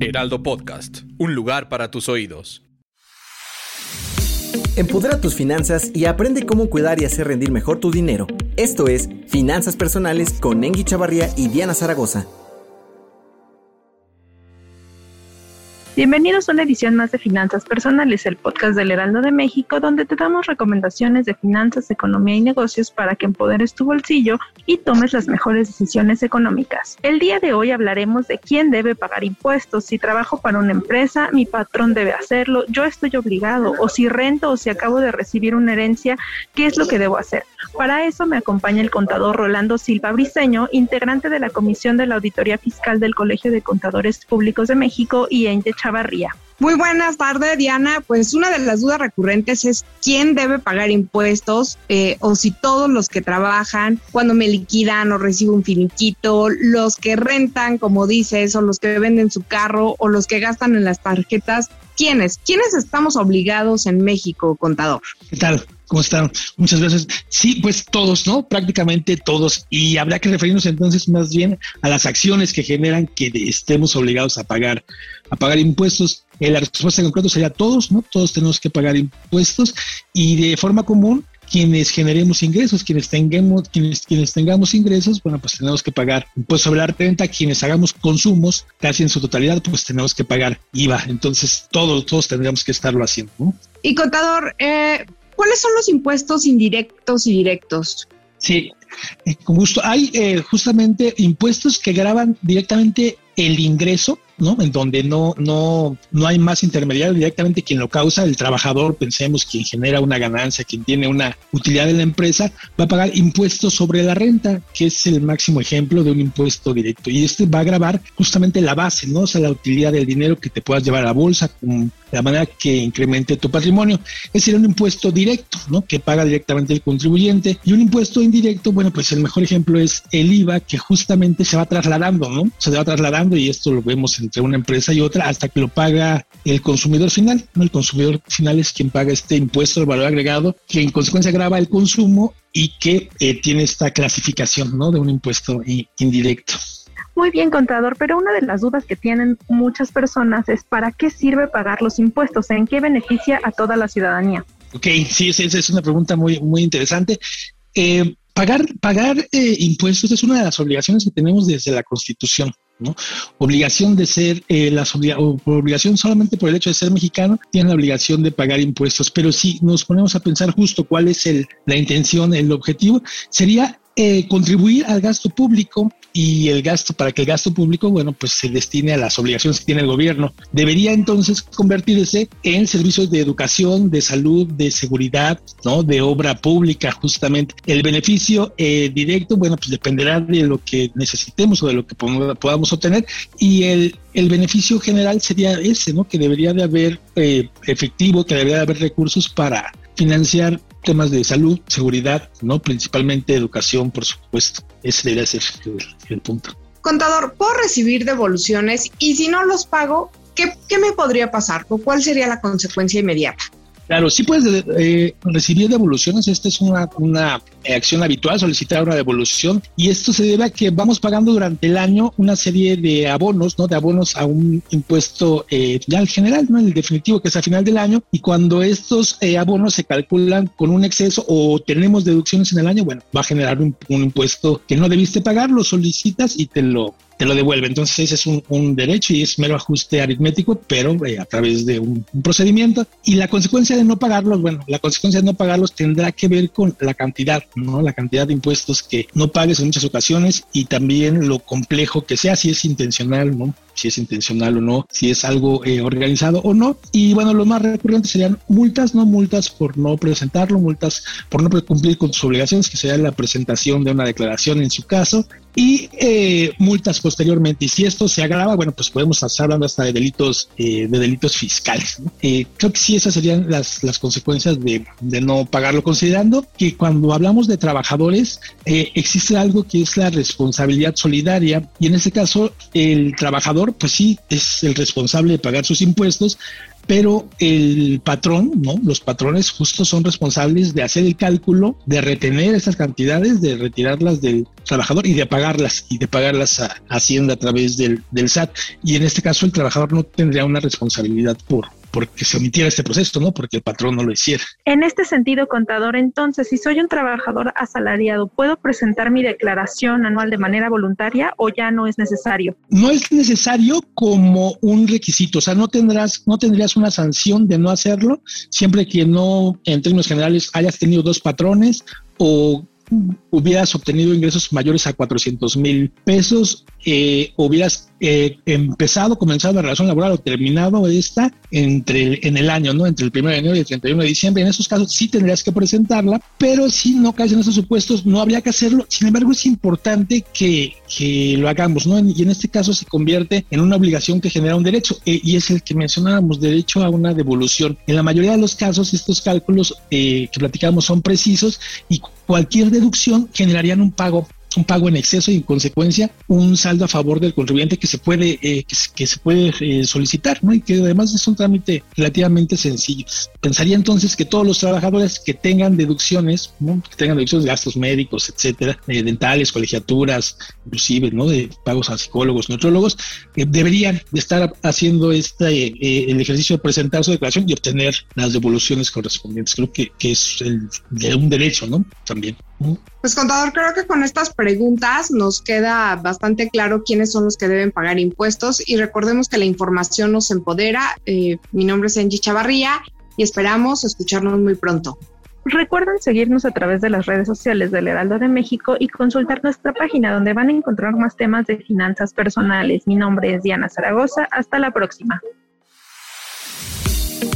Heraldo Podcast, un lugar para tus oídos. Empodera tus finanzas y aprende cómo cuidar y hacer rendir mejor tu dinero. Esto es Finanzas Personales con Engi Chavarría y Diana Zaragoza. Bienvenidos a una edición más de Finanzas Personales, el podcast del Heraldo de México, donde te damos recomendaciones de finanzas, economía y negocios para que empoderes tu bolsillo y tomes las mejores decisiones económicas. El día de hoy hablaremos de quién debe pagar impuestos, si trabajo para una empresa, mi patrón debe hacerlo, yo estoy obligado, o si rento o si acabo de recibir una herencia, ¿qué es lo que debo hacer? Para eso me acompaña el contador Rolando Silva Briceño, integrante de la Comisión de la Auditoría Fiscal del Colegio de Contadores Públicos de México y Ente Chavarría. Muy buenas tardes, Diana. Pues una de las dudas recurrentes es quién debe pagar impuestos eh, o si todos los que trabajan, cuando me liquidan o recibo un finiquito, los que rentan, como dices, o los que venden su carro o los que gastan en las tarjetas. ¿Quiénes? ¿Quiénes estamos obligados en México, contador? ¿Qué tal? ¿Cómo están? Muchas gracias. Sí, pues todos, ¿no? Prácticamente todos. Y habrá que referirnos entonces más bien a las acciones que generan que estemos obligados a pagar, a pagar impuestos. Eh, la respuesta en concreto sería todos, ¿no? Todos tenemos que pagar impuestos y de forma común quienes generemos ingresos, quienes tengamos, quienes, quienes tengamos ingresos, bueno, pues tenemos que pagar impuestos sobre la renta, quienes hagamos consumos, casi en su totalidad, pues tenemos que pagar IVA. Entonces, todos, todos tendríamos que estarlo haciendo. ¿no? Y contador, eh, ¿cuáles son los impuestos indirectos y directos? Sí, eh, con gusto. Hay eh, justamente impuestos que graban directamente el ingreso ¿no? En donde no, no, no hay más intermediario, directamente quien lo causa, el trabajador, pensemos, quien genera una ganancia, quien tiene una utilidad en la empresa, va a pagar impuestos sobre la renta, que es el máximo ejemplo de un impuesto directo. Y este va a grabar justamente la base, ¿no? O sea, la utilidad del dinero que te puedas llevar a la bolsa, con la manera que incremente tu patrimonio. Ese sería un impuesto directo, ¿no? Que paga directamente el contribuyente. Y un impuesto indirecto, bueno, pues el mejor ejemplo es el IVA, que justamente se va trasladando, ¿no? Se va trasladando y esto lo vemos en entre una empresa y otra hasta que lo paga el consumidor final. ¿no? El consumidor final es quien paga este impuesto de valor agregado que en consecuencia graba el consumo y que eh, tiene esta clasificación ¿no? de un impuesto indirecto. Muy bien, contador, pero una de las dudas que tienen muchas personas es ¿para qué sirve pagar los impuestos? ¿En qué beneficia a toda la ciudadanía? Ok, sí, esa es una pregunta muy, muy interesante. Eh, pagar pagar eh, impuestos es una de las obligaciones que tenemos desde la Constitución. Obligación de ser, eh, las obligación solamente por el hecho de ser mexicano, tiene la obligación de pagar impuestos. Pero si nos ponemos a pensar justo cuál es el, la intención, el objetivo, sería eh, contribuir al gasto público y el gasto para que el gasto público, bueno, pues se destine a las obligaciones que tiene el gobierno. Debería entonces convertirse en servicios de educación, de salud, de seguridad, ¿no? De obra pública, justamente. El beneficio eh, directo, bueno, pues dependerá de lo que necesitemos o de lo que podamos obtener y el, el beneficio general sería ese, ¿no? Que debería de haber eh, efectivo, que debería de haber recursos para financiar temas de salud, seguridad, ¿no? Principalmente educación, por supuesto. Ese debería ser el, punto. Contador, ¿puedo recibir devoluciones? Y si no los pago, ¿qué, qué me podría pasar? ¿O cuál sería la consecuencia inmediata? Claro, sí puedes eh, recibir devoluciones. Esta es una, una acción habitual, solicitar una devolución. Y esto se debe a que vamos pagando durante el año una serie de abonos, ¿no? De abonos a un impuesto eh, ya al general, ¿no? El definitivo, que es a final del año. Y cuando estos eh, abonos se calculan con un exceso o tenemos deducciones en el año, bueno, va a generar un impuesto que no debiste pagar, lo solicitas y te lo te lo devuelve. Entonces es un, derecho y es mero ajuste aritmético, pero eh, a través de un, procedimiento. Y la consecuencia de no pagarlos, bueno, la consecuencia de no pagarlos tendrá que ver con la cantidad, ¿no? La cantidad de impuestos que no pagues en muchas ocasiones y también lo complejo que sea, si es intencional, ¿no? Si es intencional o no, si es algo eh, organizado o no. Y bueno, lo más recurrente serían multas, no multas por no presentarlo, multas por no cumplir con sus obligaciones, que sería la presentación de una declaración en su caso, y eh, multas posteriormente. Y si esto se agrava, bueno, pues podemos estar hablando hasta de delitos, eh, de delitos fiscales. Eh, creo que sí, esas serían las, las consecuencias de, de, no pagarlo, considerando que cuando hablamos de trabajadores, existe algo que es la responsabilidad solidaria, y en este caso, el trabajador, pues sí, es el responsable de pagar sus impuestos, pero el patrón, ¿no? Los patrones justo son responsables de hacer el cálculo, de retener esas cantidades, de retirarlas del trabajador y de pagarlas y de pagarlas a Hacienda a través del, del SAT. Y en este caso el trabajador no tendría una responsabilidad por, porque se omitiera este proceso, ¿no? Porque el patrón no lo hiciera. En este sentido, contador, entonces, si soy un trabajador asalariado, ¿puedo presentar mi declaración anual de manera voluntaria o ya no es necesario? No es necesario como un requisito, o sea, no tendrás, no tendrías una sanción de no hacerlo, siempre que no, en términos generales, hayas tenido dos patrones o hubieras obtenido ingresos mayores a 400 mil pesos, eh, hubieras eh, empezado, comenzado la relación laboral o terminado esta entre en el año, ¿no? Entre el 1 de enero y el 31 de diciembre. En esos casos sí tendrías que presentarla, pero si no caes en esos supuestos, no habría que hacerlo. Sin embargo, es importante que, que lo hagamos, ¿no? Y en este caso se convierte en una obligación que genera un derecho, eh, y es el que mencionábamos, derecho a una devolución. En la mayoría de los casos, estos cálculos que platicamos son precisos y cualquier deducción generarían un pago un pago en exceso y en consecuencia un saldo a favor del contribuyente que se puede eh, que, se puede eh, solicitar ¿no? y que además es un trámite relativamente sencillo. Pensaría entonces que todos los trabajadores que tengan deducciones ¿no? que tengan deducciones de gastos médicos etcétera eh, dentales colegiaturas inclusive no de pagos a psicólogos neutrólogos deberían de estar haciendo este el ejercicio de presentar su declaración y obtener las devoluciones correspondientes. Creo que, que es el, de un derecho no también pues contador, creo que con estas preguntas nos queda bastante claro quiénes son los que deben pagar impuestos y recordemos que la información nos empodera. Eh, mi nombre es Angie Chavarría y esperamos escucharnos muy pronto. Recuerden seguirnos a través de las redes sociales del Heraldo de México y consultar nuestra página donde van a encontrar más temas de finanzas personales. Mi nombre es Diana Zaragoza. Hasta la próxima.